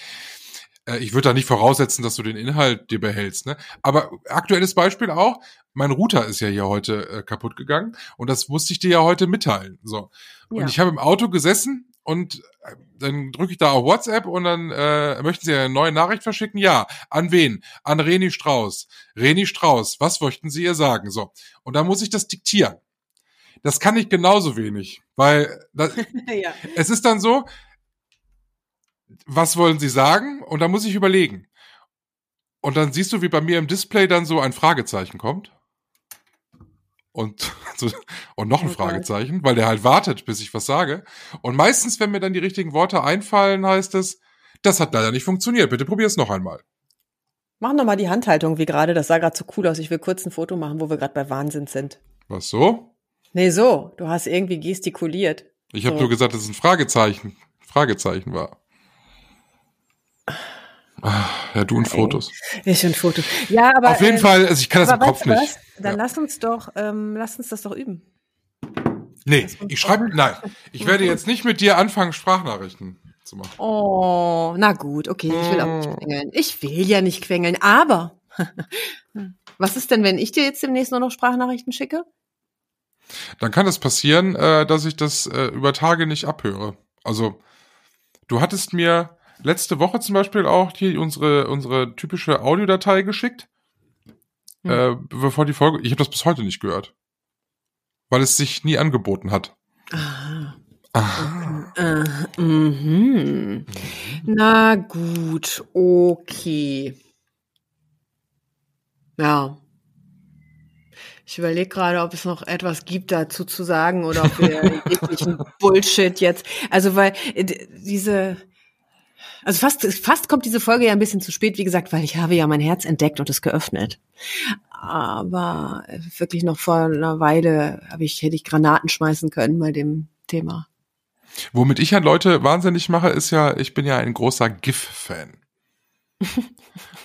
Äh, Ich würde da nicht voraussetzen, dass du den Inhalt dir behältst. Ne? Aber aktuelles Beispiel auch, mein Router ist ja hier heute äh, kaputt gegangen und das musste ich dir ja heute mitteilen. So. Und Ja. ich habe im Auto gesessen und äh, dann drücke ich da auf WhatsApp und dann äh, möchten Sie eine neue Nachricht verschicken? Ja. An wen? An Reni Strauß. Reni Strauß, was möchten Sie ihr sagen? So. Und dann muss ich das diktieren. Das kann ich genauso wenig, weil das, *laughs* ja. es ist dann so, was wollen Sie sagen? Und dann muss ich überlegen. Und dann siehst du, wie bei mir im Display dann so ein Fragezeichen kommt. Und, *laughs* so, und noch ein Oh. Fragezeichen, weil der halt wartet, bis ich was sage. Und meistens, wenn mir dann die richtigen Worte einfallen, heißt es, das hat leider nicht funktioniert. Bitte probier es noch einmal. Mach noch mal die Handhaltung wie gerade. Das sah gerade so cool aus. Ich will kurz ein Foto machen, wo wir gerade bei Wahnsinn sind. Was so? Nee, so. Du hast irgendwie gestikuliert. Ich habe So. nur gesagt, dass es ein Fragezeichen, Fragezeichen war. Ah, ja, du und Fotos. Ist schon ein Foto. Ja, aber. Auf jeden äh, Fall, also ich kann das im Kopf nicht. was? Dann Ja. lass uns doch, ähm, lass uns das doch üben. Nee, ich schreibe, nein, ich werde jetzt nicht mit dir anfangen, Sprachnachrichten zu machen. Oh, na gut, okay. Ich will auch nicht quengeln. Ich will ja nicht quengeln, aber. *laughs* Was ist denn, wenn ich dir jetzt demnächst nur noch Sprachnachrichten schicke? Dann kann es passieren, äh, dass ich das äh, über Tage nicht abhöre. Also, du hattest mir letzte Woche zum Beispiel auch hier unsere, unsere typische Audiodatei geschickt, Hm. äh, bevor die Folge, ich habe das bis heute nicht gehört. Weil es sich nie angeboten hat. Ah. Ah. Äh, mhm. Na gut, okay. Ja. Ich überlege gerade, ob es noch etwas gibt dazu zu sagen oder ob wir *laughs* jeglichen Bullshit jetzt. Also weil äh, diese, also fast fast kommt diese Folge ja ein bisschen zu spät, wie gesagt, weil ich habe ja mein Herz entdeckt und es geöffnet. Aber wirklich noch vor einer Weile habe ich hätte ich Granaten schmeißen können bei dem Thema. Womit ich ja Leute wahnsinnig mache, ist ja, ich bin ja ein großer GIF-Fan. *laughs*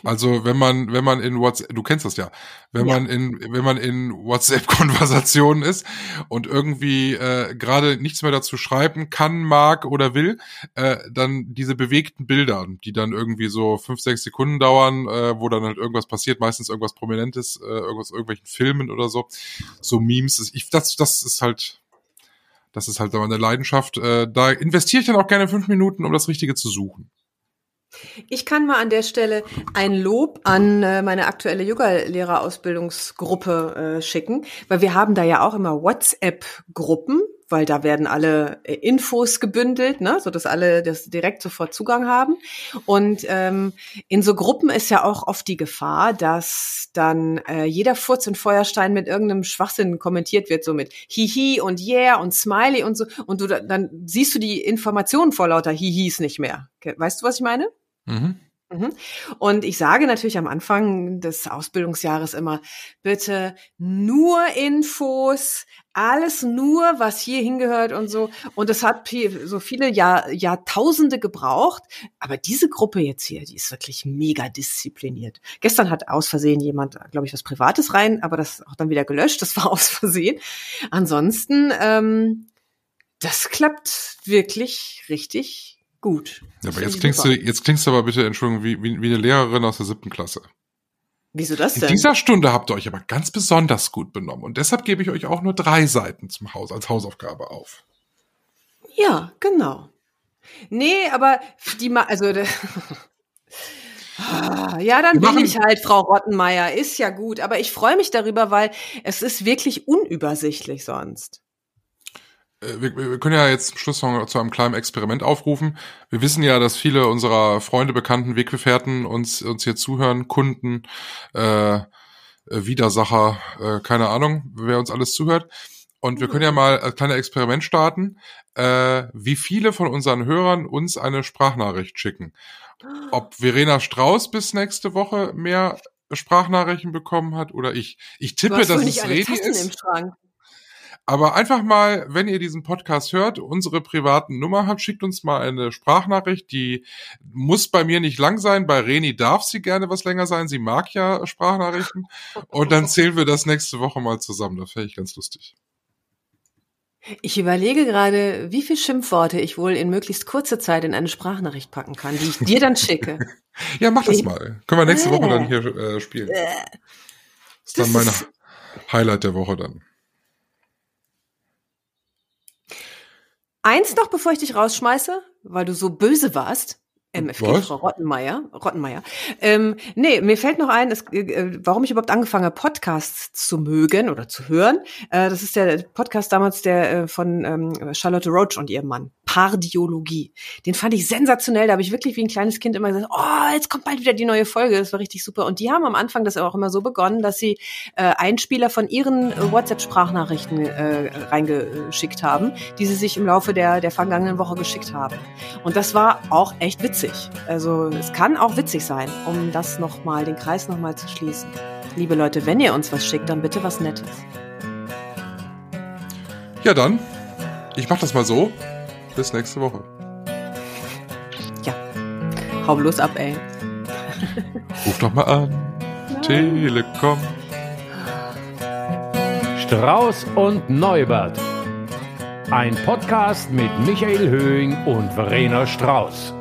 Also wenn man, wenn man in WhatsApp, du kennst das ja, wenn Ja. man in, wenn man in WhatsApp-Konversationen *laughs* ist und irgendwie äh, gerade nichts mehr dazu schreiben kann, mag oder will, äh, dann diese bewegten Bilder, die dann irgendwie so fünf, sechs Sekunden dauern, äh, wo dann halt irgendwas passiert, meistens irgendwas Prominentes, äh, irgendwas irgendwelchen Filmen oder so, so Memes. Ich, das, das ist halt, das ist halt meine Leidenschaft. Äh, da investiere ich dann auch gerne fünf Minuten, um das Richtige zu suchen. Ich kann mal an der Stelle ein Lob an äh, meine aktuelle Yoga-Lehrerausbildungsgruppe äh, schicken, weil wir haben da ja auch immer WhatsApp-Gruppen, weil da werden alle äh, Infos gebündelt, ne, so dass alle das direkt sofort Zugang haben. Und ähm, in so Gruppen ist ja auch oft die Gefahr, dass dann äh, jeder Furz und Feuerstein mit irgendeinem Schwachsinn kommentiert wird, so mit Hihi und Yeah und Smiley und so. Und du dann siehst du die Informationen vor lauter Hihis nicht mehr. Weißt du, was ich meine? Mhm. Mhm. Und ich sage natürlich am Anfang des Ausbildungsjahres immer, bitte nur Infos, alles nur, was hier hingehört und so. Und es hat so viele Jahr, Jahrtausende gebraucht. Aber diese Gruppe jetzt hier, die ist wirklich mega diszipliniert. Gestern hat aus Versehen jemand, glaube ich, was Privates rein, aber das auch dann wieder gelöscht. Das war *laughs* aus Versehen. Ansonsten, ähm, das klappt wirklich richtig gut. Ja, aber jetzt klingst, du, jetzt klingst du aber bitte, Entschuldigung, wie, wie, wie eine Lehrerin aus der siebten Klasse. Wieso das denn? In dieser Stunde habt ihr euch aber ganz besonders gut benommen und deshalb gebe ich euch auch nur drei Seiten zum Haus als Hausaufgabe auf. Ja, genau. Nee, aber die ma also *laughs* ah, ja, dann bin ich halt Frau Rottenmeier, ist ja gut, aber ich freue mich darüber, weil es ist wirklich unübersichtlich sonst. Äh, wir, wir können ja jetzt zum Schluss noch zu einem kleinen Experiment aufrufen. Wir wissen ja, dass viele unserer Freunde, Bekannten, Weggefährten uns, uns hier zuhören, Kunden, äh, äh, Widersacher, äh, keine Ahnung, wer uns alles zuhört. Und wir können ja mal ein kleines Experiment starten, äh, wie viele von unseren Hörern uns eine Sprachnachricht schicken. Ob Verena Strauß bis nächste Woche mehr Sprachnachrichten bekommen hat oder ich. Ich tippe, dass es Redi ist. Aber einfach mal, wenn ihr diesen Podcast hört, unsere privaten Nummer habt, schickt uns mal eine Sprachnachricht. Die muss bei mir nicht lang sein. Bei Reni darf sie gerne was länger sein. Sie mag ja Sprachnachrichten. *laughs* Und dann zählen wir das nächste Woche mal zusammen. Das fände ich ganz lustig. Ich überlege gerade, wie viele Schimpfworte ich wohl in möglichst kurzer Zeit in eine Sprachnachricht packen kann, die ich dir dann schicke. *laughs* ja, mach das mal. Können wir nächste Woche dann hier äh, spielen. Das ist dann meine Highlight der Woche dann. Eins noch, bevor ich dich rausschmeiße, weil du so böse warst. MFG, Was? Frau Rottenmeier. Rottenmeier. Ähm, nee, mir fällt noch ein, es, äh, warum ich überhaupt angefangen habe, Podcasts zu mögen oder zu hören. Äh, das ist der Podcast damals der äh, von ähm, Charlotte Roach und ihrem Mann. Pardiologie. Den fand ich sensationell. Da habe ich wirklich wie ein kleines Kind immer gesagt, oh, jetzt kommt bald wieder die neue Folge. Das war richtig super. Und die haben am Anfang das auch immer so begonnen, dass sie äh, Einspieler von ihren äh, WhatsApp-Sprachnachrichten äh, reingeschickt haben, die sie sich im Laufe der, der vergangenen Woche geschickt haben. Und das war auch echt witzig. Also es kann auch witzig sein, um das nochmal, den Kreis nochmal zu schließen. Liebe Leute, wenn ihr uns was schickt, dann bitte was Nettes. Ja, dann. Ich mach das mal so. Bis nächste Woche. Ja. Hau bloß ab, ey. *laughs* Ruf doch mal an. Nein. Telekom. Strauß und Neubert. Ein Podcast mit Michael Höhing und Verena Strauß.